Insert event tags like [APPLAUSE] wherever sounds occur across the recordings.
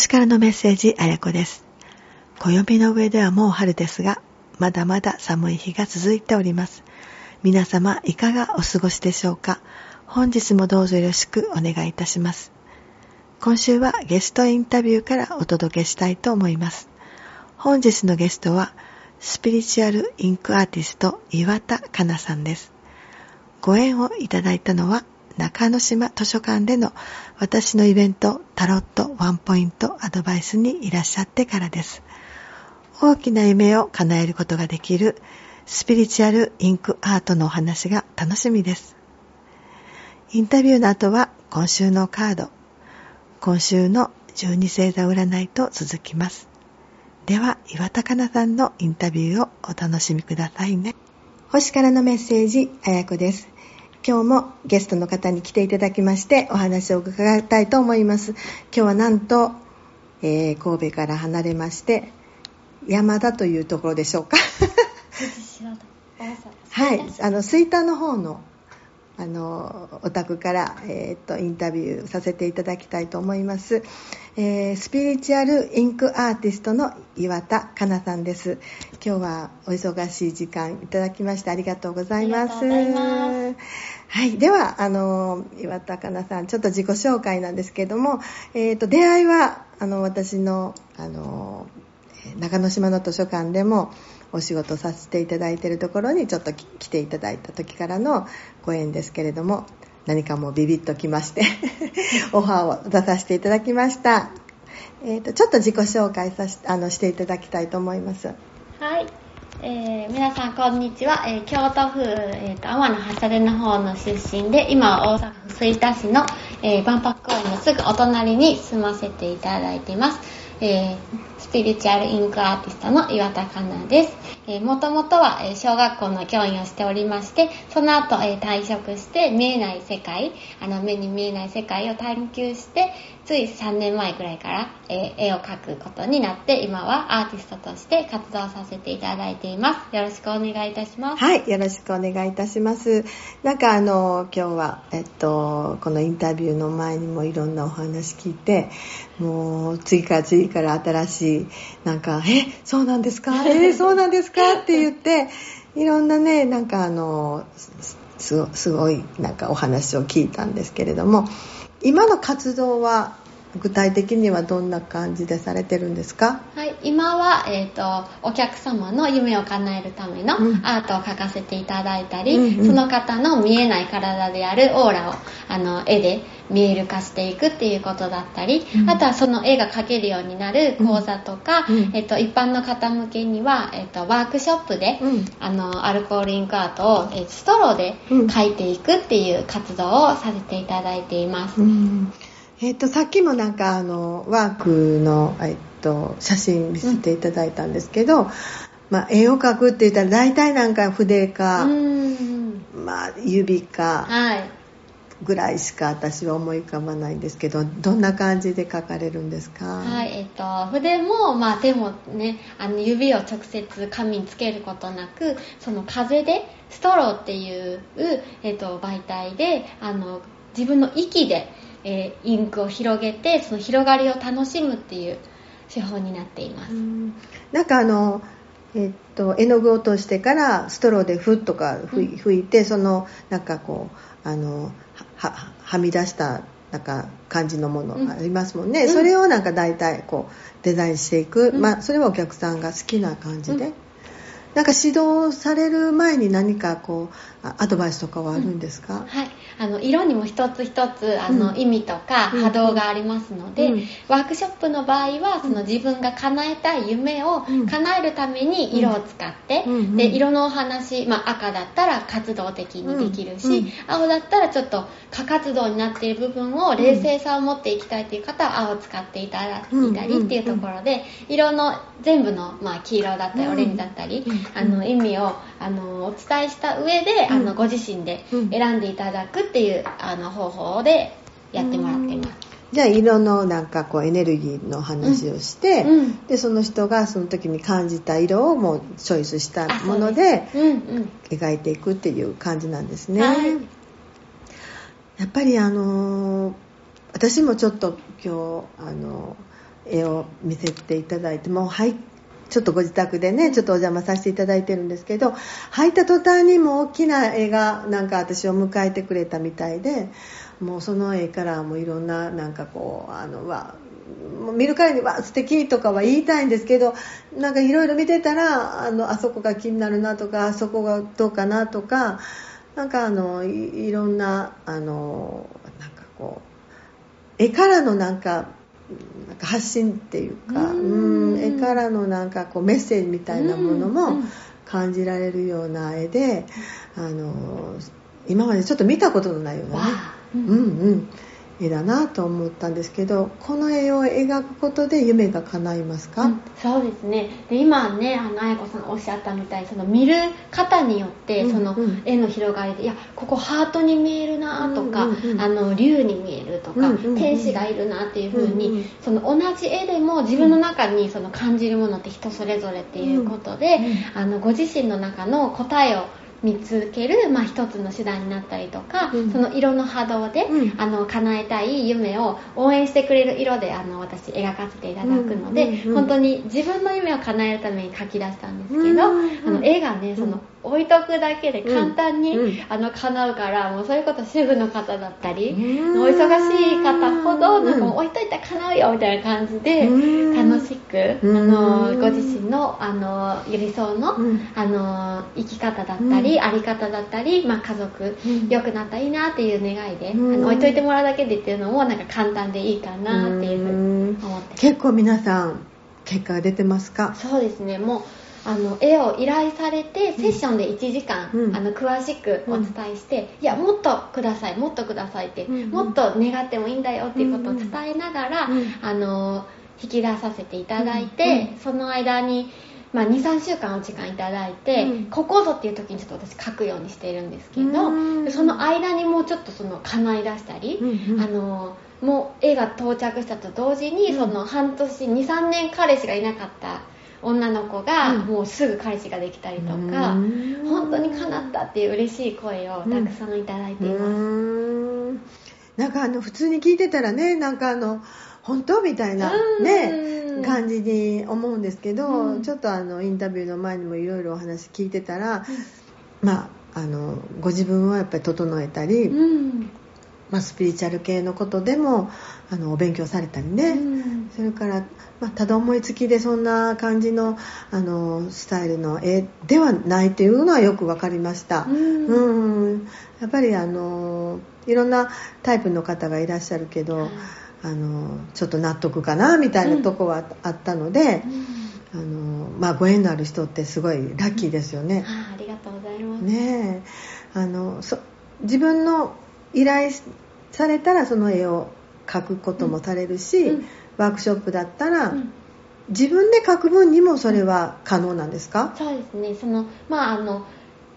星からのメッセージ、あやこです。暦の上ではもう春ですが、まだまだ寒い日が続いております。皆様、いかがお過ごしでしょうか？本日もどうぞよろしくお願いいたします。今週はゲストインタビューからお届けしたいと思います。本日のゲストは、スピリチュアルインクアーティスト岩田かなさんです。ご縁をいただいたのは中之島図書館での私のイベントタロットワンポイントアドバイスにいらっしゃってからです。大きな夢を叶えることができるスピリチュアルインクアートのお話が楽しみです。インタビューの後は今週のカード、今週の12星座占いと続きます。では、岩田かなさんのインタビューをお楽しみくださいね。星からのメッセージ、あやこです。今日もゲストの方に来ていただきましてお話を伺いたいと思います。今日はなんと、えー、神戸から離れまして山田というところでしょうか。はい。あの吹田の方のあのお宅から、えーと、インタビューさせていただきたいと思います、えー、スピリチュアルインクアーティストの岩田かなさんです。今日はお忙しい時間いただきましてありがとうございます。はいではあの岩田かなさんちょっと自己紹介なんですけども、えーと、出会いはあの私のあの中之島の図書館でもお仕事させていただいているところにちょっと来ていただいた時からのご縁ですけれども [LAUGHS] 何かもうビビッときましてオファーを出させていただきました、[LAUGHS] えーと、ちょっと自己紹介さしあのしていただきたいと思います。はい。えー、皆さんこんにちは、えー、京都府、えーと、天橋立の方の出身で今は大阪府吹田市の、えー、万博公園のすぐお隣に住ませていただいています、えー、スピリチュアルインクアーティストの岩田香奈ですえー、もともとは、え、小学校の教員をしておりまして、その後、えー、退職して見えない世界、あの目に見えない世界を探求して、つい3年前くらいから、えー、絵を描くことになって、今はアーティストとして活動させていただいています。よろしくお願いいたします。はい、よろしくお願いいたします。なんかあの、今日は、えっと、このインタビューの前にもいろんなお話聞いて、もう次から次から新しい、なんか、え、そうなんですか？えそうなんですか？って言って、いろんなね、なんかあの、すごいなんかお話を聞いたんですけれども、今の活動は具体的にはどんな感じでされてるんですか？はい今は、えーと、お客様の夢を叶えるためのアートを描かせていただいたり、うんうん、その方の見えない体であるオーラをあの絵で見える化していくっていうことだったり、うん、あとはその絵が描けるようになる講座とか、うん、えーと、一般の方向けには、えーと、ワークショップで、うん、あのアルコールインクアートを、えー、ストローで描いていくっていう活動をさせていただいています。えっ、と、さっきもなんかあの、ワークの、えっと、写真見せていただいたんですけど、うん、まあ、絵を描くって言ったら大体なんか筆か、まあ、指か、ぐらいしか私は思い浮かばないんですけどどんな感じで描かれるんですか？はいえっ、と筆も、まあ、手もねあの指を直接紙につけることなくその風でストローっていう、えっと、媒体であの自分の息でえー、インクを広げてその広がりを楽しむっていう手法になっています。なんかあのえっと絵の具を通してからストローでふっとか吹いて、うん、そのなんかこうあのははみ出したなんか感じのものありますもんね、うん、それをなんか大体こうデザインしていく、うん、まあ、それはお客さんが好きな感じで、なんか指導される前に何かこうアドバイスとかはあるんですか、うん、はい。あの色にも一つ一つあの、うん、意味とか波動がありますので、うん、ワークショップの場合はその自分が叶えたい夢を叶えるために色を使って、で色のお話、まあ、赤だったら活動的にできるし、青だったらちょっと過活動になっている部分を冷静さを持っていきたいという方は青を使っていただいたりっていうところで色の全部の、まあ、黄色だったりオレンジだったり、あの意味をあのお伝えした上で、あのご自身で選んでいただくっていうあの方法でやってもらっています。じゃあ色のなんかこうエネルギーの話をして、うん、でその人がその時に感じた色をもうチョイスしたもので描いていくっていう感じなんですね。はい、やっぱりあのー、私もちょっと今日あのー絵を見せていただいてもう入ちょっとご自宅でねちょっとお邪魔させていただいてるんですけど入った途端にも大きな絵がなんか私を迎えてくれたみたいでもうその絵からもいろんななんかこうあのわ見るからにわ素敵とかは言いたいんですけどなんかいろいろ見てたらあのあそこが気になるなとかあそこがどうかなとかなんかあのいいろんなあのなんかこう絵からのなんかなんか発信っていうかうん。絵からのなんかこうメッセージみたいなものも感じられるような絵であの今までちょっと見たことのないようなね、うんうん絵だなと思ったんですけどこの絵を描くことで夢が叶いますか、うん、そうですね。で今ねあの彩子さんおっしゃったみたいその見る方によって、その絵の広がりでいやここハートに見えるなとか、あの竜に見えるとか、天使がいるなっていう風に、うんうん、その同じ絵でも自分の中にその感じるものって人それぞれっていうことで、あのご自身の中の答えを見つける、まあ、一つの手段になったりとか、うん、その色の波動で、うん、あの叶えたい夢を応援してくれる色であの私描かせていただくので、うんうんうん、本当に自分の夢を叶えるために書き出したんですけど、うんうん、あの絵がねその置いとくだけで簡単に、うん、あの叶うからもうそういうこと主婦の方だったり、お忙しい方ほどなんか置いといたら叶うよみたいな感じで、楽しく、あのご自身のあの理想の、あの生き方だったり、あり方だったり、まあ、家族良くなったらいいなっていう願いで、あの置いといてもらうだけでっていうのもなんか簡単でいいかなっていうふうに思って結構皆さん結果が出てますか？そうですね。もうあの絵を依頼されてセッションで1時間、うん、あの詳しくお伝えして、うん、いやもっとくださいもっとくださいって、うん、もっと願ってもいいんだよっていうことを伝えながら、あの引き出させていただいて、その間に、まあ、23週間お時間いただいて、ここぞっていう時にちょっと私書くようにしているんですけど、その間にもうちょっとその叶い出したり、あのもう絵が到着したと同時に、その半年23年彼氏がいなかった女の子がもうすぐ彼氏ができたりとか、うん、本当に叶ったっていう嬉しい声をたくさんいただいています、うん、なんかあの普通に聞いてたらねなんかあの本当みたいなね感じに思うんですけど、うん、ちょっとあのインタビューの前にもいろいろお話聞いてたら、まああのご自分はやっぱり整えたり、まあ、スピリチュアル系のことでもあのお勉強されたりね、うん、それから、まあ、ただ思いつきでそんな感じのあのスタイルの絵ではないというのはよく分かりました、うん、うん、やっぱりあのいろんなタイプの方がいらっしゃるけど、あのちょっと納得かなみたいなとこはあったので、あのまあ、ご縁のある人ってすごいラッキーですよね、ありがとうございます。ねあのそ自分の依頼されたらその絵を描くこともされるし、うん、ワークショップだったら、うん、自分で描く分にもそれは可能なんですか、そうですね。そのまああの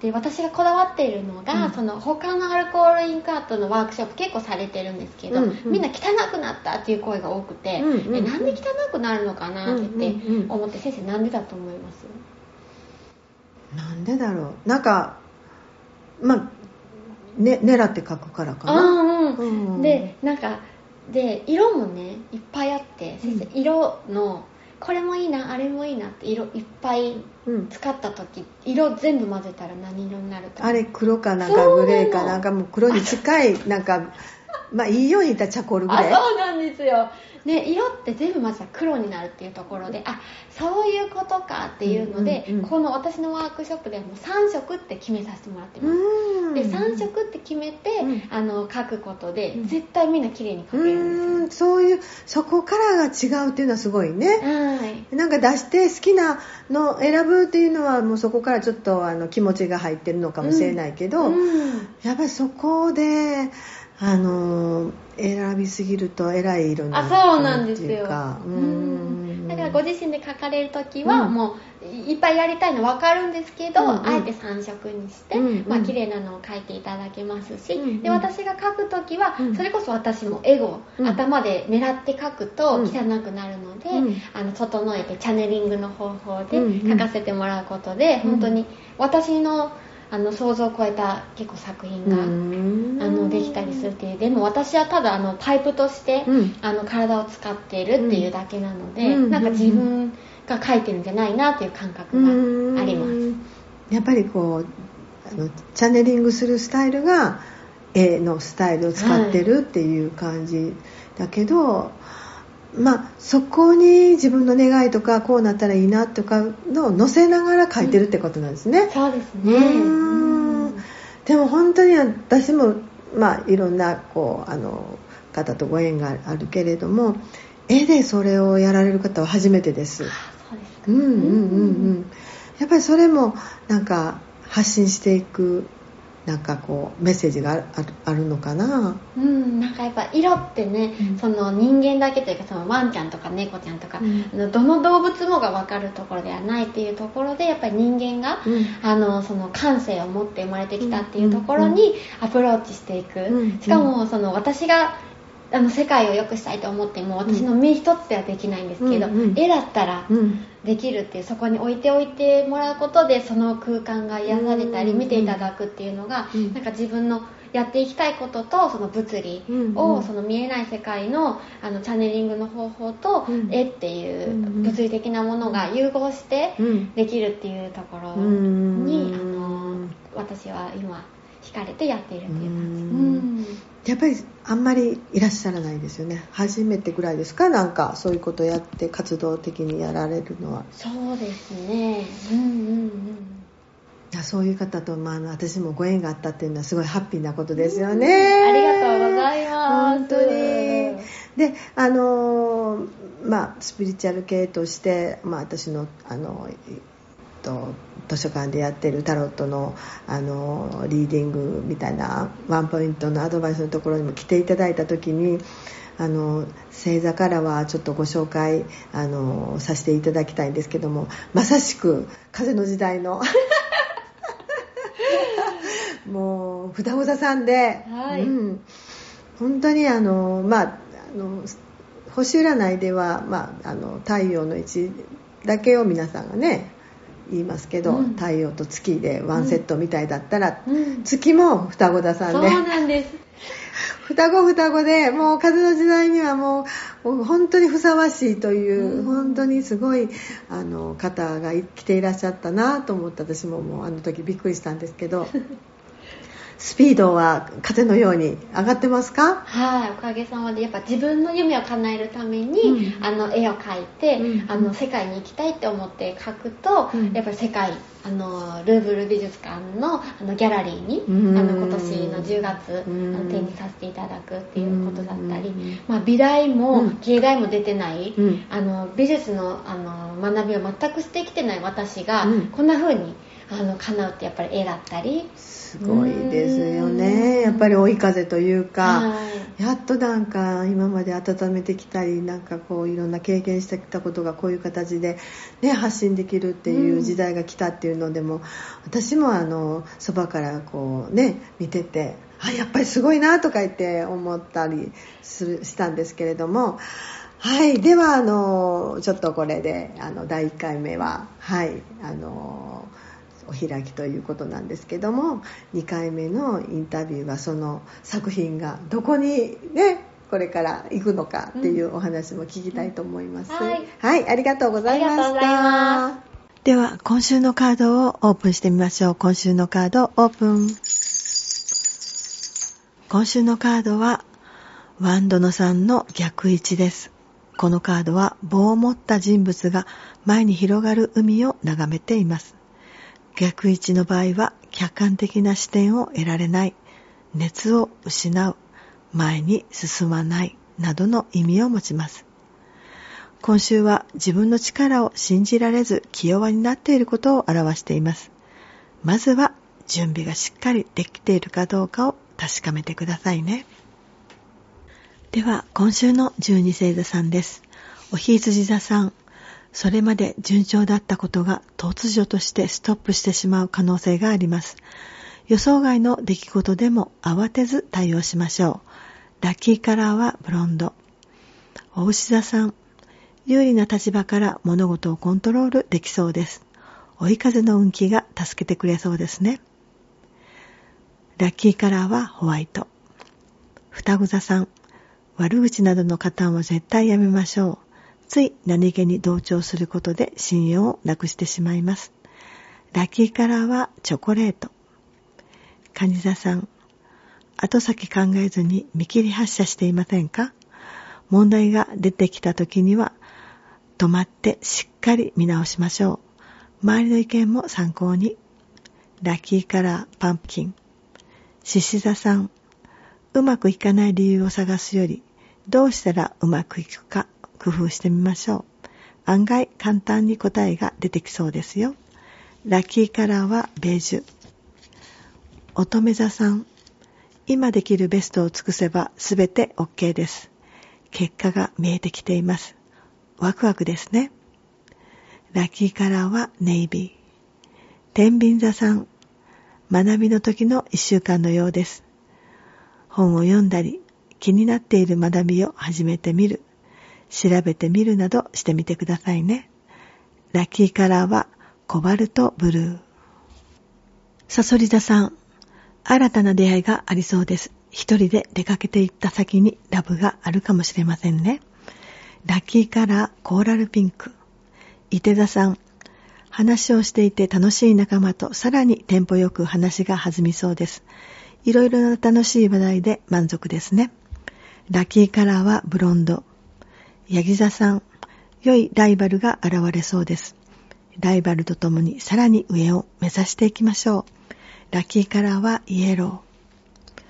で私がこだわっているのが、うん、その他のアルコールインクアートのワークショップ結構されてるんですけど、うんうん、みんな汚くなったっていう声が多くて、うんうん、なんで汚くなるのかなって思って、先生なんでだと思います？なんでだろう？なんかまあね、狙って描くからかな、うんうん、でなんかで色もねいっぱいあって先生、色のこれもいいなあれもいいなって色いっぱい使った時、うん、色全部混ぜたら何色になるとあれ黒かなんかグレーかなんかもう黒に近いなんかまあいいように言ったらチャコールぐらい。そうなんですよ。で色って全部まずは黒になるっていうところであそういうことかっていうので、うんうんうん、この私のワークショップではもう3色って決めさせてもらってます。で3色って決めて、うん、あの書くことで、うん、絶対みんな綺麗に書けるんですよ。そういうそこからが違うっていうのはすごいね、はい、なんか出して好きなの選ぶっていうのはもうそこからちょっとあの気持ちが入ってるのかもしれないけど、うん、やっぱりそこであの選びすぎるとえらい色になるあそうなんですよ。うん。だからご自身で書かれる時は、うん、もういっぱいやりたいの分かるんですけど、うん。うん、あえて3色にして、うん。うん、まあ綺麗なのを書いていただけますし、うん。うん、で私が書く時は、それこそ私もエゴ、うん、頭で狙って書くと汚くなるので、あの整えてチャネリングの方法で書かせてもらうことで、本当に私のあの想像を超えた結構作品があのできたりするっていう。でも私はただあのタイプとして、うん、あの体を使っているっていうだけなので、うん、なんか自分が描いてるんじゃないなっていう感覚があります。やっぱりこうあのチャネリングするスタイルが絵のスタイルを使ってるっていう感じだけど、はい、まあそこに自分の願いとかこうなったらいいなとかのを載せながら書いてるってことなんですね、うん、そうですねでも本当に私もまあいろんなこうあの方とご縁があるけれども絵でそれをやられる方は初めてです。うんうんうんうん。やっぱりそれもなんか発信していくなんかこうメッセージがあるのかな？うんなんかやっぱ色ってね、うん、その人間だけというかそのワンちゃんとか猫ちゃんとか、うん、どの動物もが分かるところではないっていうところでやっぱり人間が、うん、あのその感性を持って生まれてきたっていうところにアプローチしていく、しかもその私があの世界を良くしたいと思っても私の身一つではできないんですけど、絵だったらできるっていうそこに置いておいてもらうことでその空間が癒されたり見ていただくっていうのが、うん、なんか自分のやっていきたいこととその物理を、その見えない世界のあのチャネリングの方法と絵っていう物理的なものが融合してできるっていうところに、あの私は今惹かれてやっているっていう感じ。やっぱりあんまりいらっしゃらないですよね。初めてぐらいですか？なんかそういうことやって活動的にやられるのは。そうですね。うんうんうん。そういう方と、まあ、私もご縁があったっていうのはすごいハッピーなことですよね、ありがとうございます。本当に。であのまあスピリチュアル系として、まあ、私のあのと図書館でやってるタロットのあのリーディングみたいなワンポイントのアドバイスのところにも来ていただいた時にあの星座からはちょっとご紹介あのさせていただきたいんですけどもまさしく風の時代の [LAUGHS] もう双子座さんで、はい、うん、本当にあのまああの星占いでは、まあ、あの太陽の位置だけを皆さんがね言いますけど、うん、太陽と月でワンセットみたいだったら、うん、月も双子座さんでそうなんです。[LAUGHS] 双子双子でもう風の時代にはもう本当にふさわしいという、うん、本当にすごいあの方が来ていらっしゃったなと思って私ももうあの時びっくりしたんですけど [LAUGHS] スピードは風のように上がってますか？はいおかげさまでやっぱ自分の夢を叶えるために、うん、あの絵を描いて、うん、あの世界に行きたいって思って描くと、うん、やっぱり世界あのルーブル美術館のあのギャラリーに、あの今年の10月、あの展示させていただくっていうことだったり、まあ、美大も芸大も出てない、あの美術のあの学びを全くしてきてない私が、こんな風にあの叶うってやっぱり絵だったり。すごいですよね。やっぱり追い風というか、はい、やっとなんか今まで温めてきたりなんかこういろんな経験してきたことがこういう形で、ね、発信できるっていう時代が来たっていうのでも、私もあのそばからこうね見ててあやっぱりすごいなとか言って思ったりするしたんですけれどもはいではあのちょっとこれであの第1回目ははいあのお開きということなんですけども2回目のインタビューはその作品がどこにねこれから行くのかっていうお話も聞きたいと思います、うんはい、はい、ありがとうございました。では今週のカードをオープンしてみましょう。今週のカードオープン。今週のカードはワンドの3の逆位置です。このカードは棒を持った人物が前に広がる海を眺めています逆位置の場合は客観的な視点を得られない、熱を失う、前に進まないなどの意味を持ちます。今週は自分の力を信じられず気弱になっていることを表しています。まずは準備がしっかりできているかどうかを確かめてくださいね。では今週の十二星座さんです。おひいじ座さん、それまで順調だったことが突如としてストップしてしまう可能性があります。予想外の出来事でも慌てず対応しましょう。ラッキーカラーはブロンド。お牛座さん、有利な立場から物事をコントロールできそうです。追い風の運気が助けてくれそうですね。ラッキーカラーはホワイト。双子座さん、悪口などの加担は絶対やめましょう。つい何気に同調することで信用をなくしてしまいます。ラッキーカラーはチョコレート。カニ座さん、後先考えずに見切り発車していませんか？問題が出てきた時には止まってしっかり見直しましょう。周りの意見も参考に。ラッキーカラーパンプキン。獅子座さん。うまくいかない理由を探すより、どうしたらうまくいくか工夫してみましょう。案外簡単に答えが出てきそうですよ。ラッキーカラーはベージュ。乙女座さん。今できるベストを尽くせばすべて OK です。結果が見えてきています。ワクワクですね。ラッキーカラーはネイビー。天秤座さん。学びの時の一週間のようです。本を読んだり、気になっている学びを始めてみる、調べてみるなどしてみてくださいね。ラッキーカラーはコバルトブルー。サソリ座さん、新たな出会いがありそうです。一人で出かけて行った先にラブがあるかもしれませんね。ラッキーカラーコーラルピンク。伊手座さん、話をしていて楽しい仲間とさらにテンポよく話が弾みそうです。いろいろな楽しい話題で満足ですね。ラッキーカラーはブロンド。ヤギ座さん、良いライバルが現れそうです。ライバルと共にさらに上を目指していきましょう。ラッキーカラーはイエロー。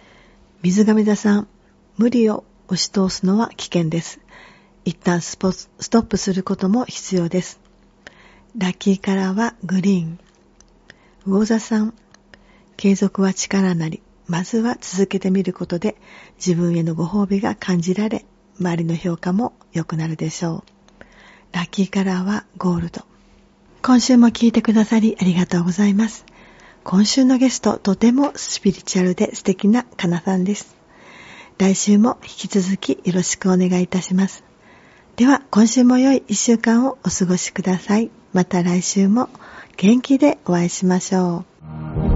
水亀座さん、無理を押し通すのは危険です。一旦ストップすることも必要です。ラッキーカラーはグリーン。魚座さん、継続は力なり。まずは続けてみることで自分へのご褒美が感じられ、周りの評価も良くなるでしょう。ラッキーカラーはゴールド。今週も聞いてくださりありがとうございます。今週のゲスト、とてもスピリチュアルで素敵なかなさんです。来週も引き続きよろしくお願いいたします。では、今週も良い一週間をお過ごしください。また来週も元気でお会いしましょう。